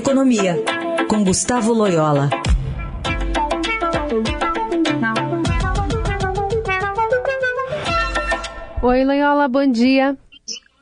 Economia, com Gustavo Loyola. Oi, Loyola, bom dia.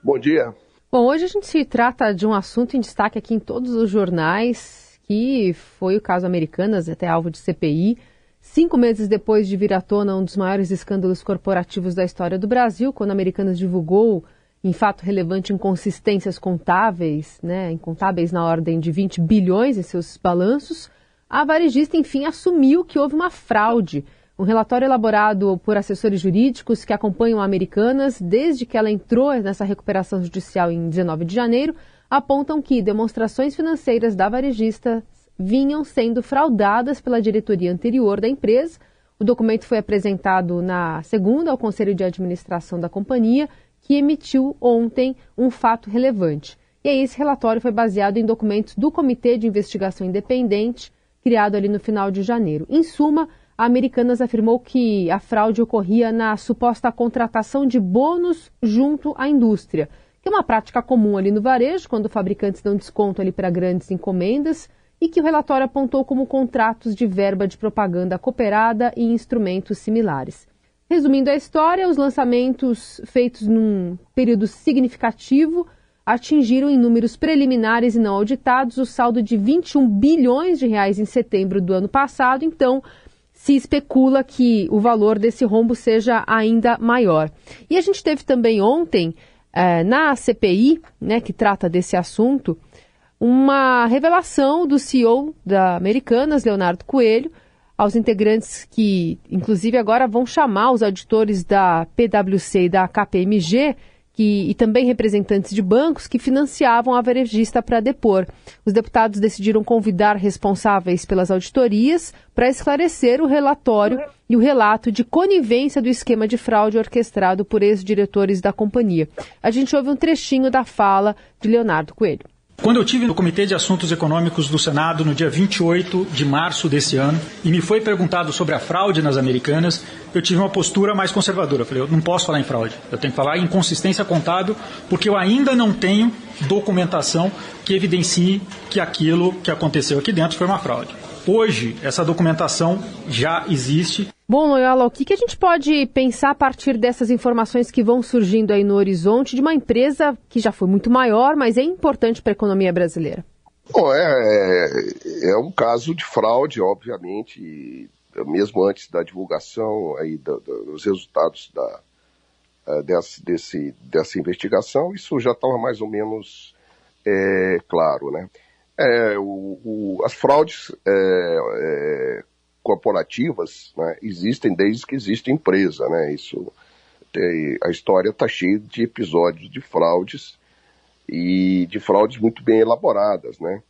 Bom dia. Bom, hoje a gente se trata de um assunto em destaque aqui em todos os jornais, que foi o caso Americanas, até alvo de CPI. Cinco meses depois de vir à tona um dos maiores escândalos corporativos da história do Brasil, quando Americanas divulgou em fato relevante inconsistências contábeis, né, incontáveis na ordem de 20 bilhões em seus balanços, a varejista, enfim, assumiu que houve uma fraude. Um relatório elaborado por assessores jurídicos que acompanham a Americanas desde que ela entrou nessa recuperação judicial em 19 de janeiro apontam que demonstrações financeiras da varejista vinham sendo fraudadas pela diretoria anterior da empresa. O documento foi apresentado na segunda ao Conselho de Administração da companhia que emitiu ontem um fato relevante. E aí, esse relatório foi baseado em documentos do Comitê de Investigação Independente, criado ali no final de janeiro. Em suma, a Americanas afirmou que a fraude ocorria na suposta contratação de bônus junto à indústria, que é uma prática comum ali no varejo, quando fabricantes dão desconto ali para grandes encomendas, e que o relatório apontou como contratos de verba de propaganda cooperada e instrumentos similares. Resumindo a história, os lançamentos feitos num período significativo atingiram em números preliminares e não auditados o saldo de 21 bilhões de reais em setembro do ano passado, então se especula que o valor desse rombo seja ainda maior. E a gente teve também ontem, eh, na CPI, né, que trata desse assunto, uma revelação do CEO da Americanas, Leonardo Coelho, aos integrantes que, inclusive, agora vão chamar os auditores da PwC e da KPMG que, e também representantes de bancos que financiavam a varejista para depor. Os deputados decidiram convidar responsáveis pelas auditorias para esclarecer o relatório e o relato de conivência do esquema de fraude orquestrado por ex-diretores da companhia. A gente ouve um trechinho da fala de Leonardo Coelho. Quando eu tive no Comitê de Assuntos Econômicos do Senado no dia 28 de março desse ano e me foi perguntado sobre a fraude nas americanas, eu tive uma postura mais conservadora. Eu falei, eu não posso falar em fraude, eu tenho que falar em inconsistência contábil, porque eu ainda não tenho documentação que evidencie que aquilo que aconteceu aqui dentro foi uma fraude. Hoje, essa documentação já existe. Bom, Loyola, o que, que a gente pode pensar a partir dessas informações que vão surgindo aí no horizonte de uma empresa que já foi muito maior, mas é importante para a economia brasileira? Bom, é, é, é um caso de fraude, obviamente, mesmo antes da divulgação aí do, do, dos resultados da, é, dessa, desse, dessa investigação, isso já estava mais ou menos é, claro, né? É, o, o, as fraudes é, corporativas né, existem desde que existe empresa, né? Isso, tem, a história está cheia de episódios de fraudes e de fraudes muito bem elaboradas, né?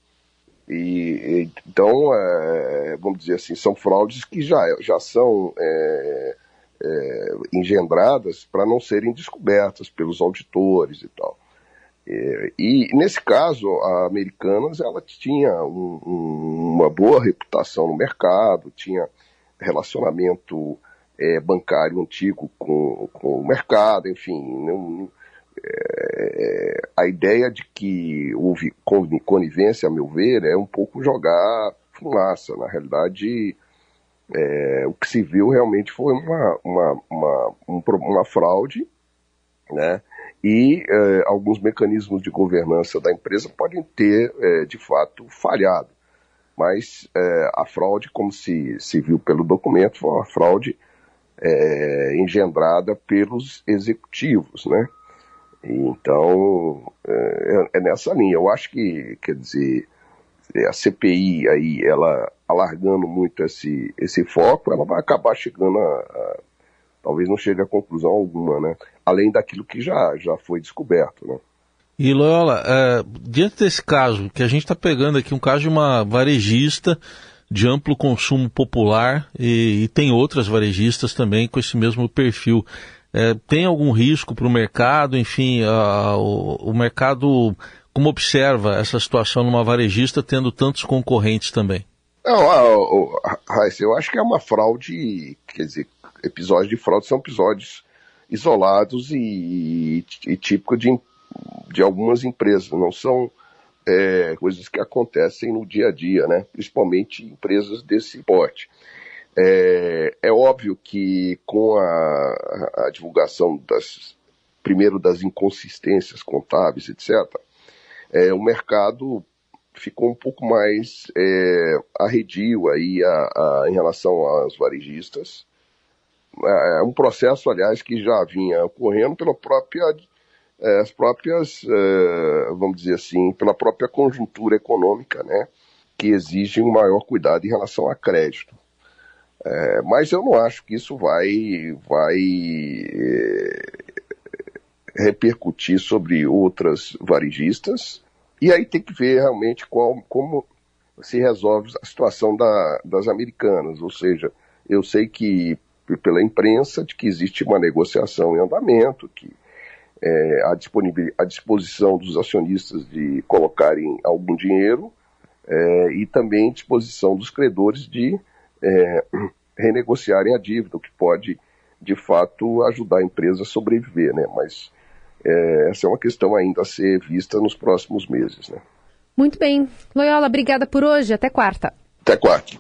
E, então, é, vamos dizer assim, são fraudes que já, já são é, é, engendradas para não serem descobertas pelos auditores e tal. É, e nesse caso, a Americanas ela tinha um, um, uma boa reputação no mercado, tinha relacionamento é, bancário antigo com, com o mercado, enfim. Não, é, a ideia de que houve conivência, a meu ver, é um pouco jogar fumaça. Na realidade, é, o que se viu realmente foi uma, uma, uma, um, uma fraude, né? E eh, alguns mecanismos de governança da empresa podem ter, eh, de fato, falhado. Mas eh, a fraude, como se, se viu pelo documento, foi uma fraude engendrada pelos executivos, né? Então, é, é, nessa linha. Eu acho que, quer dizer, a CPI aí, ela alargando muito esse, esse foco, ela vai acabar chegando a, a talvez não chegue a conclusão alguma, né? Além daquilo que já, já foi descoberto, né? E Loyola, é, diante desse caso, que a gente está pegando aqui um caso de uma varejista de amplo consumo popular e, e tem outras varejistas também com esse mesmo perfil. É, tem algum risco para o mercado? Enfim, a, o, o mercado como observa essa situação numa varejista tendo tantos concorrentes também? Não, eu acho que é uma fraude, quer dizer, episódios de fraude são episódios isolados e, e, típicos de, de algumas empresas, não são é, coisas que acontecem no dia a dia, né? principalmente empresas desse porte. É, é óbvio que com a, a, divulgação das, primeiro das inconsistências contábeis, etc., é, o mercado ficou um pouco mais é, arredio aí a, a, em relação aos varejistas. É, é um processo, aliás, que já vinha ocorrendo pela própria, é, as próprias, é, vamos dizer assim, pela própria conjuntura econômica, né, que exige um maior cuidado em relação a crédito. É, mas eu não acho que isso vai, vai é, repercutir sobre outras varejistas. E aí tem que ver realmente qual, como se resolve a situação da, das americanas. Ou seja, eu sei que pela imprensa de que existe uma negociação em andamento, que é, a, a disposição dos acionistas de colocarem algum dinheiro é, e também disposição dos credores de é, renegociarem a dívida, o que pode, de fato, ajudar a empresa a sobreviver, né? Mas é, essa é uma questão ainda a ser vista nos próximos meses, né? Muito bem. Loyola, obrigada por hoje. Até quarta. Até quarta.